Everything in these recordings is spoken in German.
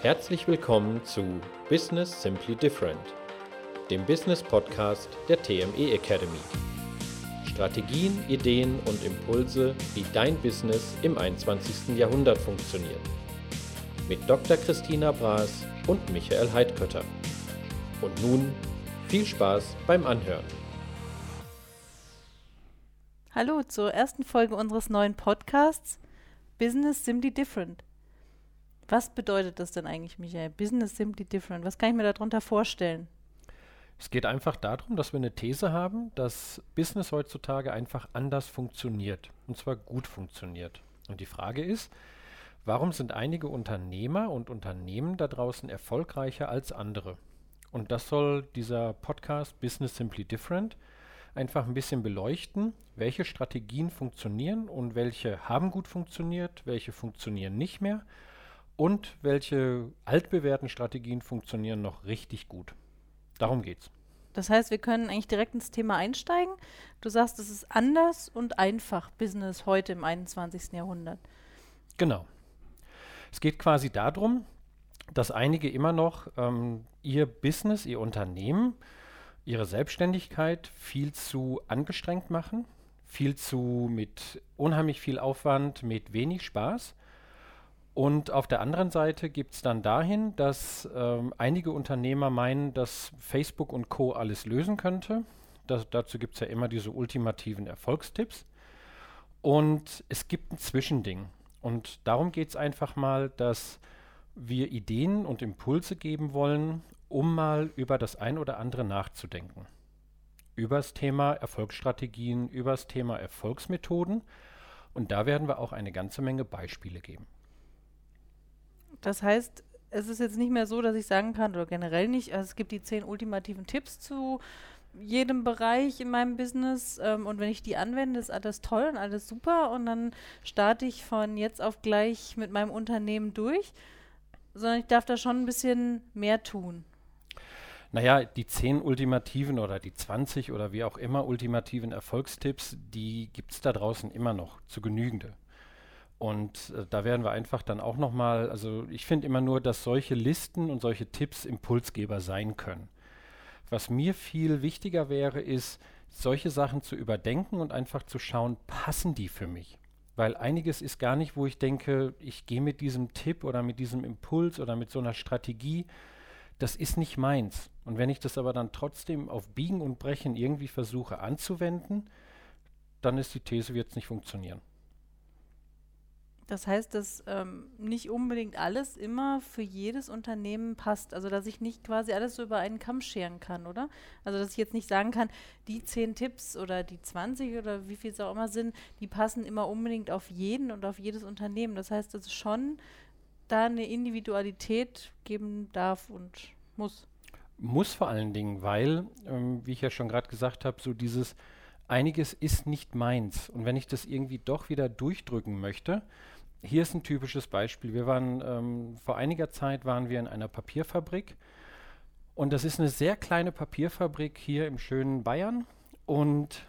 Herzlich willkommen zu Business Simply Different, dem Business Podcast der TME Academy. Strategien, Ideen und Impulse, wie dein Business im 21. Jahrhundert funktioniert. Mit Dr. Christina Braas und Michael Heidkötter. Und nun viel Spaß beim Anhören. Hallo zur ersten Folge unseres neuen Podcasts Business Simply Different. Was bedeutet das denn eigentlich, Michael? Business Simply Different. Was kann ich mir darunter vorstellen? Es geht einfach darum, dass wir eine These haben, dass Business heutzutage einfach anders funktioniert. Und zwar gut funktioniert. Und die Frage ist, warum sind einige Unternehmer und Unternehmen da draußen erfolgreicher als andere? Und das soll dieser Podcast Business Simply Different einfach ein bisschen beleuchten, welche Strategien funktionieren und welche haben gut funktioniert, welche funktionieren nicht mehr und welche altbewährten Strategien funktionieren noch richtig gut. Darum geht's. Das heißt, wir können eigentlich direkt ins Thema einsteigen. Du sagst, es ist anders und einfach Business heute im 21. Jahrhundert. Genau. Es geht quasi darum, dass einige immer noch ähm, ihr Business, ihr Unternehmen ihre Selbstständigkeit viel zu angestrengt machen, viel zu mit unheimlich viel Aufwand, mit wenig Spaß. Und auf der anderen Seite gibt es dann dahin, dass ähm, einige Unternehmer meinen, dass Facebook und Co. alles lösen könnte. Das, dazu gibt es ja immer diese ultimativen Erfolgstipps. Und es gibt ein Zwischending. Und darum geht es einfach mal, dass wir Ideen und Impulse geben wollen, um mal über das ein oder andere nachzudenken. Über das Thema Erfolgsstrategien, über das Thema Erfolgsmethoden. Und da werden wir auch eine ganze Menge Beispiele geben. Das heißt, es ist jetzt nicht mehr so, dass ich sagen kann, oder generell nicht, also es gibt die zehn ultimativen Tipps zu jedem Bereich in meinem Business ähm, und wenn ich die anwende, ist alles toll und alles super und dann starte ich von jetzt auf gleich mit meinem Unternehmen durch, sondern ich darf da schon ein bisschen mehr tun. Naja, die 10 ultimativen oder die 20 oder wie auch immer ultimativen Erfolgstipps, die gibt es da draußen immer noch zu Genügende. Und äh, da werden wir einfach dann auch nochmal, also ich finde immer nur, dass solche Listen und solche Tipps Impulsgeber sein können. Was mir viel wichtiger wäre, ist, solche Sachen zu überdenken und einfach zu schauen, passen die für mich? Weil einiges ist gar nicht, wo ich denke, ich gehe mit diesem Tipp oder mit diesem Impuls oder mit so einer Strategie das ist nicht meins. Und wenn ich das aber dann trotzdem auf Biegen und Brechen irgendwie versuche anzuwenden, dann ist die These, wird es nicht funktionieren. Das heißt, dass ähm, nicht unbedingt alles immer für jedes Unternehmen passt. Also dass ich nicht quasi alles so über einen Kamm scheren kann, oder? Also dass ich jetzt nicht sagen kann, die zehn Tipps oder die 20 oder wie viel es auch immer sind, die passen immer unbedingt auf jeden und auf jedes Unternehmen. Das heißt, dass es schon da eine Individualität geben darf und muss. Muss vor allen Dingen, weil, ähm, wie ich ja schon gerade gesagt habe, so dieses einiges ist nicht meins. Und wenn ich das irgendwie doch wieder durchdrücken möchte, hier ist ein typisches Beispiel. Wir waren ähm, vor einiger Zeit waren wir in einer Papierfabrik und das ist eine sehr kleine Papierfabrik hier im schönen Bayern und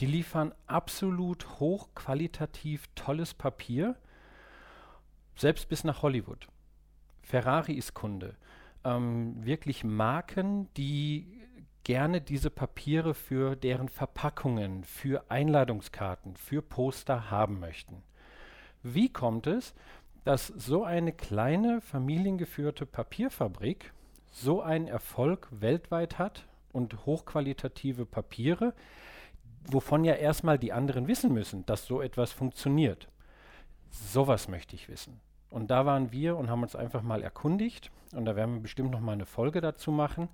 die liefern absolut hochqualitativ tolles Papier selbst bis nach Hollywood. Ferrari ist Kunde. Ähm, wirklich Marken, die gerne diese Papiere für deren Verpackungen, für Einladungskarten, für Poster haben möchten. Wie kommt es, dass so eine kleine familiengeführte Papierfabrik so einen Erfolg weltweit hat und hochqualitative Papiere, wovon ja erstmal die anderen wissen müssen, dass so etwas funktioniert. Sowas möchte ich wissen. Und da waren wir und haben uns einfach mal erkundigt. Und da werden wir bestimmt noch mal eine Folge dazu machen.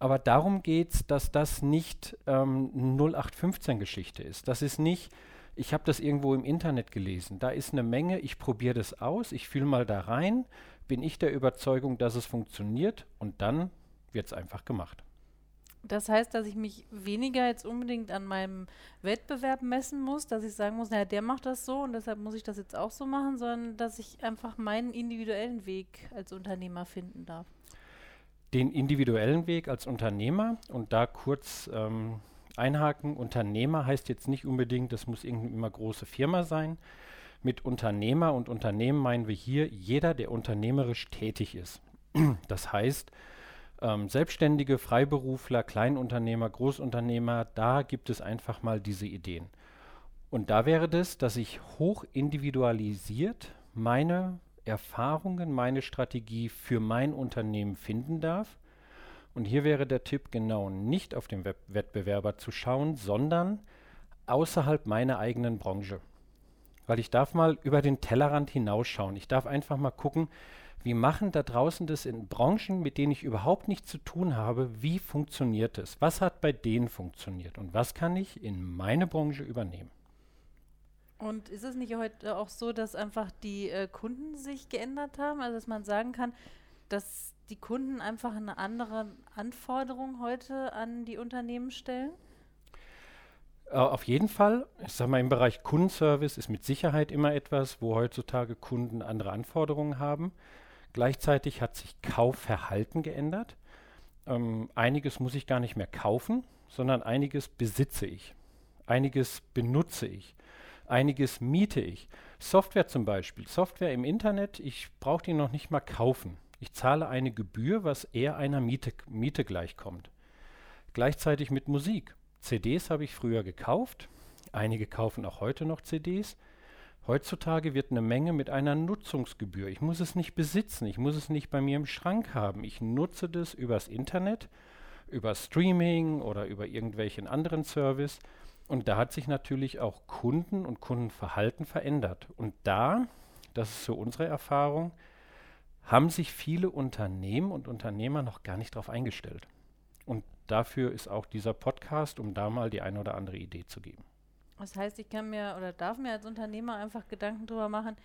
Aber darum geht es, dass das nicht ähm, 0815-Geschichte ist. Das ist nicht, ich habe das irgendwo im Internet gelesen. Da ist eine Menge, ich probiere das aus, ich fühle mal da rein, bin ich der Überzeugung, dass es funktioniert und dann wird es einfach gemacht. Das heißt, dass ich mich weniger jetzt unbedingt an meinem Wettbewerb messen muss, dass ich sagen muss, naja, der macht das so und deshalb muss ich das jetzt auch so machen, sondern dass ich einfach meinen individuellen Weg als Unternehmer finden darf. Den individuellen Weg als Unternehmer und da kurz ähm, einhaken, Unternehmer heißt jetzt nicht unbedingt, das muss irgendwie immer große Firma sein. Mit Unternehmer und Unternehmen meinen wir hier jeder, der unternehmerisch tätig ist. Das heißt, ähm, Selbstständige, Freiberufler, Kleinunternehmer, Großunternehmer, da gibt es einfach mal diese Ideen. Und da wäre das, dass ich hoch individualisiert meine Erfahrungen, meine Strategie für mein Unternehmen finden darf. Und hier wäre der Tipp genau nicht auf den Web Wettbewerber zu schauen, sondern außerhalb meiner eigenen Branche. Weil ich darf mal über den Tellerrand hinausschauen. Ich darf einfach mal gucken, wie machen da draußen das in Branchen, mit denen ich überhaupt nichts zu tun habe, wie funktioniert es? Was hat bei denen funktioniert und was kann ich in meine Branche übernehmen? Und ist es nicht heute auch so, dass einfach die äh, Kunden sich geändert haben? Also dass man sagen kann, dass die Kunden einfach eine andere Anforderung heute an die Unternehmen stellen? Äh, auf jeden Fall. Ich sage mal, im Bereich Kundenservice ist mit Sicherheit immer etwas, wo heutzutage Kunden andere Anforderungen haben. Gleichzeitig hat sich Kaufverhalten geändert. Ähm, einiges muss ich gar nicht mehr kaufen, sondern einiges besitze ich. Einiges benutze ich. Einiges miete ich. Software zum Beispiel. Software im Internet, ich brauche die noch nicht mal kaufen. Ich zahle eine Gebühr, was eher einer Miete, Miete gleichkommt. Gleichzeitig mit Musik. CDs habe ich früher gekauft. Einige kaufen auch heute noch CDs. Heutzutage wird eine Menge mit einer Nutzungsgebühr. Ich muss es nicht besitzen, ich muss es nicht bei mir im Schrank haben. Ich nutze das übers Internet, über Streaming oder über irgendwelchen anderen Service. Und da hat sich natürlich auch Kunden und Kundenverhalten verändert. Und da, das ist so unsere Erfahrung, haben sich viele Unternehmen und Unternehmer noch gar nicht darauf eingestellt. Und dafür ist auch dieser Podcast, um da mal die eine oder andere Idee zu geben. Das heißt, ich kann mir oder darf mir als Unternehmer einfach Gedanken darüber machen,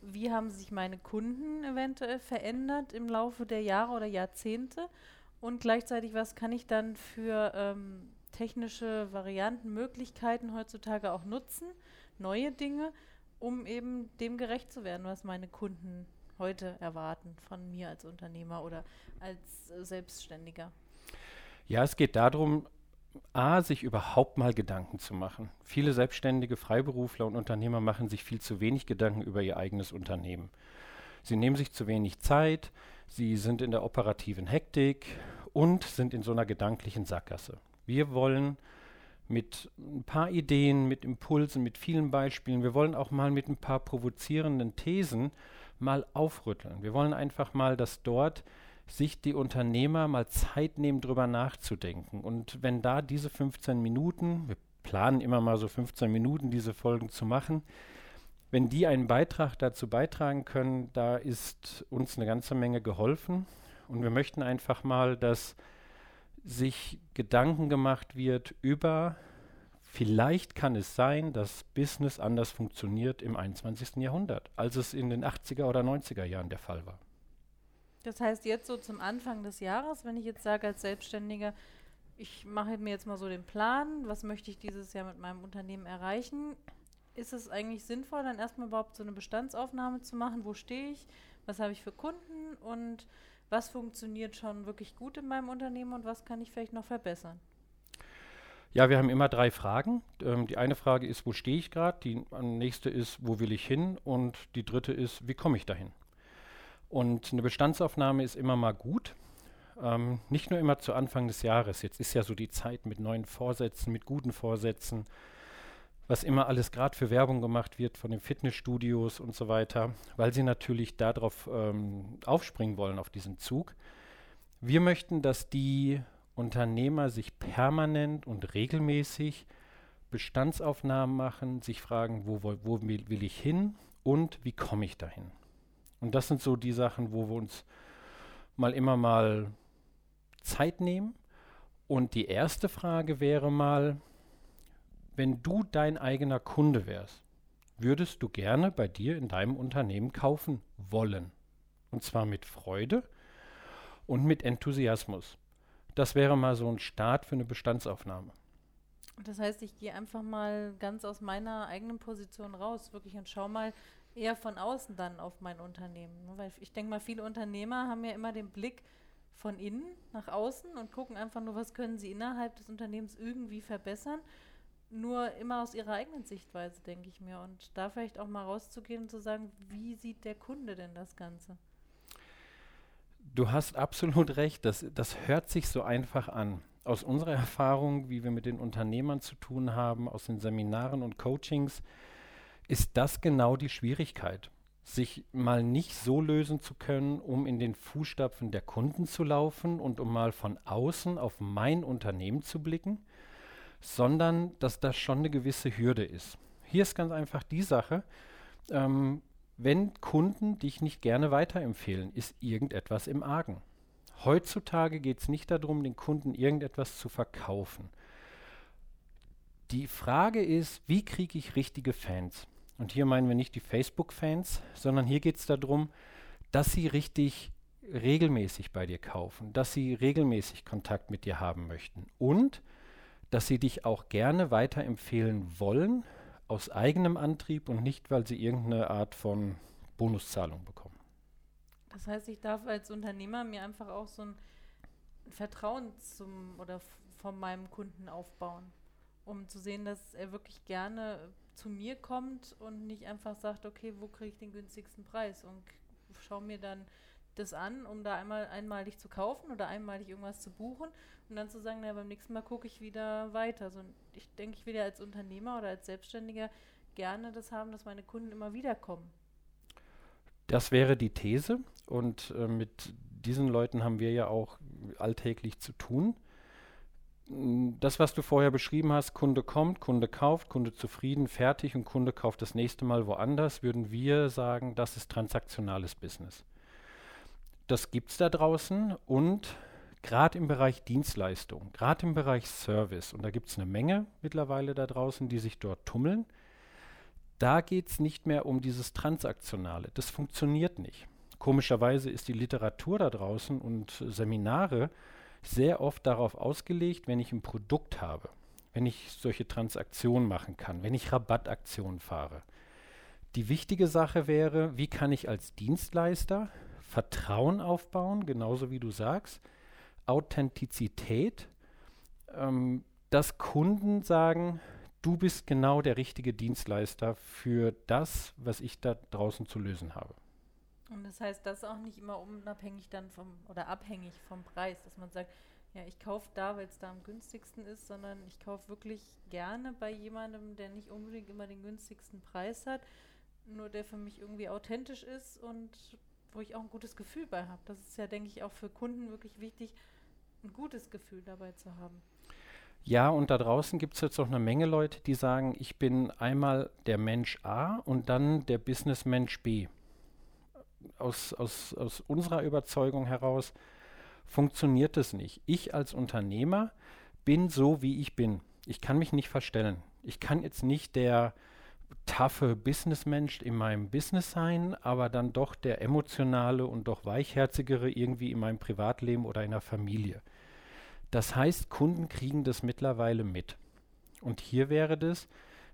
wie haben sich meine Kunden eventuell verändert im Laufe der Jahre oder Jahrzehnte und gleichzeitig, was kann ich dann für ähm, technische Varianten, Möglichkeiten heutzutage auch nutzen, neue Dinge, um eben dem gerecht zu werden, was meine Kunden heute erwarten von mir als Unternehmer oder als äh, Selbstständiger. Ja, es geht darum, A, sich überhaupt mal Gedanken zu machen. Viele selbstständige Freiberufler und Unternehmer machen sich viel zu wenig Gedanken über ihr eigenes Unternehmen. Sie nehmen sich zu wenig Zeit, sie sind in der operativen Hektik und sind in so einer gedanklichen Sackgasse. Wir wollen mit ein paar Ideen, mit Impulsen, mit vielen Beispielen, wir wollen auch mal mit ein paar provozierenden Thesen mal aufrütteln. Wir wollen einfach mal, dass dort sich die Unternehmer mal Zeit nehmen, drüber nachzudenken. Und wenn da diese 15 Minuten, wir planen immer mal so 15 Minuten, diese Folgen zu machen, wenn die einen Beitrag dazu beitragen können, da ist uns eine ganze Menge geholfen. Und wir möchten einfach mal, dass sich Gedanken gemacht wird über, vielleicht kann es sein, dass Business anders funktioniert im 21. Jahrhundert, als es in den 80er oder 90er Jahren der Fall war. Das heißt, jetzt so zum Anfang des Jahres, wenn ich jetzt sage als Selbstständiger, ich mache mir jetzt mal so den Plan, was möchte ich dieses Jahr mit meinem Unternehmen erreichen, ist es eigentlich sinnvoll, dann erstmal überhaupt so eine Bestandsaufnahme zu machen, wo stehe ich, was habe ich für Kunden und was funktioniert schon wirklich gut in meinem Unternehmen und was kann ich vielleicht noch verbessern? Ja, wir haben immer drei Fragen. Ähm, die eine Frage ist, wo stehe ich gerade? Die nächste ist, wo will ich hin? Und die dritte ist, wie komme ich dahin? Und eine Bestandsaufnahme ist immer mal gut. Ähm, nicht nur immer zu Anfang des Jahres. Jetzt ist ja so die Zeit mit neuen Vorsätzen, mit guten Vorsätzen, was immer alles gerade für Werbung gemacht wird von den Fitnessstudios und so weiter, weil sie natürlich darauf ähm, aufspringen wollen, auf diesen Zug. Wir möchten, dass die Unternehmer sich permanent und regelmäßig Bestandsaufnahmen machen, sich fragen, wo, wo, wo will ich hin und wie komme ich dahin. Und das sind so die Sachen, wo wir uns mal immer mal Zeit nehmen. Und die erste Frage wäre mal, wenn du dein eigener Kunde wärst, würdest du gerne bei dir in deinem Unternehmen kaufen wollen? Und zwar mit Freude und mit Enthusiasmus. Das wäre mal so ein Start für eine Bestandsaufnahme. Das heißt, ich gehe einfach mal ganz aus meiner eigenen Position raus, wirklich und schau mal, eher von außen dann auf mein Unternehmen. Ne? Weil ich denke mal, viele Unternehmer haben ja immer den Blick von innen nach außen und gucken einfach nur, was können sie innerhalb des Unternehmens irgendwie verbessern. nur immer aus ihrer eigenen Sichtweise, denke ich mir. Und da vielleicht auch mal rauszugehen und zu sagen, wie sieht der Kunde denn das Ganze? Du hast absolut recht, das, das hört sich so einfach an. Aus unserer Erfahrung, wie wir mit den Unternehmern zu tun haben, aus den Seminaren und Coachings, ist das genau die Schwierigkeit, sich mal nicht so lösen zu können, um in den Fußstapfen der Kunden zu laufen und um mal von außen auf mein Unternehmen zu blicken, sondern dass das schon eine gewisse Hürde ist. Hier ist ganz einfach die Sache, ähm, wenn Kunden dich nicht gerne weiterempfehlen, ist irgendetwas im Argen. Heutzutage geht es nicht darum, den Kunden irgendetwas zu verkaufen. Die Frage ist, wie kriege ich richtige Fans? Und hier meinen wir nicht die Facebook-Fans, sondern hier geht es darum, dass sie richtig regelmäßig bei dir kaufen, dass sie regelmäßig Kontakt mit dir haben möchten und dass sie dich auch gerne weiterempfehlen wollen, aus eigenem Antrieb und nicht, weil sie irgendeine Art von Bonuszahlung bekommen. Das heißt, ich darf als Unternehmer mir einfach auch so ein Vertrauen zum oder von meinem Kunden aufbauen, um zu sehen, dass er wirklich gerne zu mir kommt und nicht einfach sagt, okay, wo kriege ich den günstigsten Preis und schau mir dann das an, um da einmal einmalig zu kaufen oder einmalig irgendwas zu buchen und dann zu sagen, naja, beim nächsten Mal gucke ich wieder weiter. So, ich denke, ich will ja als Unternehmer oder als Selbstständiger gerne das haben, dass meine Kunden immer wieder kommen. Das wäre die These und äh, mit diesen Leuten haben wir ja auch alltäglich zu tun. Das, was du vorher beschrieben hast, Kunde kommt, Kunde kauft, Kunde zufrieden, fertig und Kunde kauft das nächste Mal woanders, würden wir sagen, das ist transaktionales Business. Das gibt es da draußen und gerade im Bereich Dienstleistung, gerade im Bereich Service, und da gibt es eine Menge mittlerweile da draußen, die sich dort tummeln, da geht es nicht mehr um dieses Transaktionale. Das funktioniert nicht. Komischerweise ist die Literatur da draußen und Seminare sehr oft darauf ausgelegt, wenn ich ein Produkt habe, wenn ich solche Transaktionen machen kann, wenn ich Rabattaktionen fahre. Die wichtige Sache wäre, wie kann ich als Dienstleister Vertrauen aufbauen, genauso wie du sagst, Authentizität, ähm, dass Kunden sagen, du bist genau der richtige Dienstleister für das, was ich da draußen zu lösen habe. Und das heißt, das ist auch nicht immer unabhängig dann vom oder abhängig vom Preis, dass man sagt, ja, ich kaufe da, weil es da am günstigsten ist, sondern ich kaufe wirklich gerne bei jemandem, der nicht unbedingt immer den günstigsten Preis hat, nur der für mich irgendwie authentisch ist und wo ich auch ein gutes Gefühl bei habe. Das ist ja, denke ich, auch für Kunden wirklich wichtig, ein gutes Gefühl dabei zu haben. Ja, und da draußen gibt es jetzt auch eine Menge Leute, die sagen, ich bin einmal der Mensch A und dann der Businessmensch B. Aus, aus, aus unserer Überzeugung heraus funktioniert das nicht. Ich als Unternehmer bin so, wie ich bin. Ich kann mich nicht verstellen. Ich kann jetzt nicht der taffe Businessmensch in meinem Business sein, aber dann doch der emotionale und doch weichherzigere irgendwie in meinem Privatleben oder in der Familie. Das heißt, Kunden kriegen das mittlerweile mit. Und hier wäre das,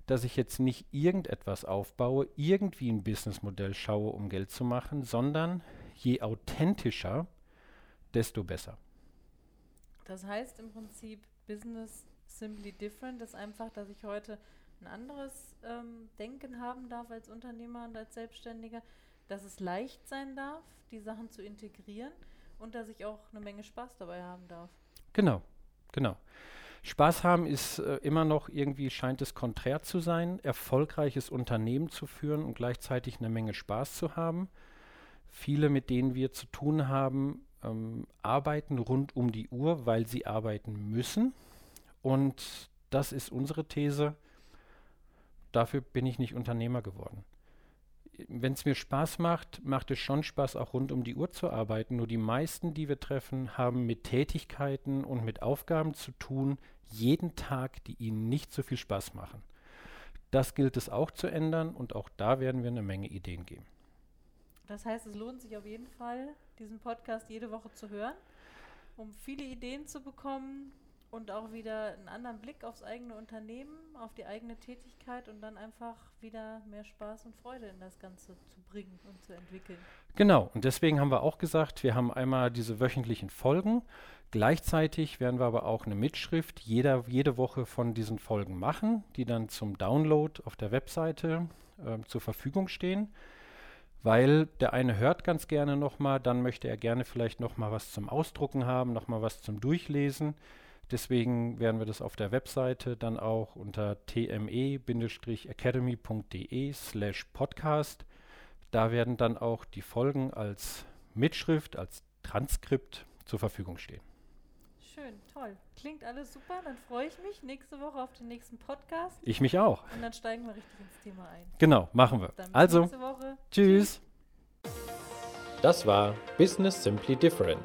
dass ich jetzt nicht irgendetwas aufbaue, irgendwie ein Businessmodell schaue, um Geld zu machen, sondern je authentischer, desto besser. Das heißt im Prinzip Business simply different, ist einfach, dass ich heute ein anderes ähm, Denken haben darf als Unternehmer und als Selbstständiger, dass es leicht sein darf, die Sachen zu integrieren und dass ich auch eine Menge Spaß dabei haben darf. Genau, genau. Spaß haben ist äh, immer noch irgendwie, scheint es konträr zu sein, erfolgreiches Unternehmen zu führen und gleichzeitig eine Menge Spaß zu haben. Viele, mit denen wir zu tun haben, ähm, arbeiten rund um die Uhr, weil sie arbeiten müssen. Und das ist unsere These dafür bin ich nicht Unternehmer geworden. Wenn es mir Spaß macht, macht es schon Spaß, auch rund um die Uhr zu arbeiten. Nur die meisten, die wir treffen, haben mit Tätigkeiten und mit Aufgaben zu tun, jeden Tag, die ihnen nicht so viel Spaß machen. Das gilt es auch zu ändern und auch da werden wir eine Menge Ideen geben. Das heißt, es lohnt sich auf jeden Fall, diesen Podcast jede Woche zu hören, um viele Ideen zu bekommen, und auch wieder einen anderen Blick aufs eigene Unternehmen, auf die eigene Tätigkeit und dann einfach wieder mehr Spaß und Freude in das Ganze zu bringen und zu entwickeln. Genau, und deswegen haben wir auch gesagt, wir haben einmal diese wöchentlichen Folgen. Gleichzeitig werden wir aber auch eine Mitschrift jeder, jede Woche von diesen Folgen machen, die dann zum Download auf der Webseite äh, zur Verfügung stehen. Weil der eine hört ganz gerne nochmal, dann möchte er gerne vielleicht nochmal was zum Ausdrucken haben, nochmal was zum Durchlesen. Deswegen werden wir das auf der Webseite dann auch unter tme-academy.de slash podcast. Da werden dann auch die Folgen als Mitschrift, als Transkript zur Verfügung stehen. Schön, toll. Klingt alles super. Dann freue ich mich nächste Woche auf den nächsten Podcast. Ich mich auch. Und dann steigen wir richtig ins Thema ein. Genau, machen wir. Dann bis Also, nächste Woche. tschüss. Das war Business Simply Different,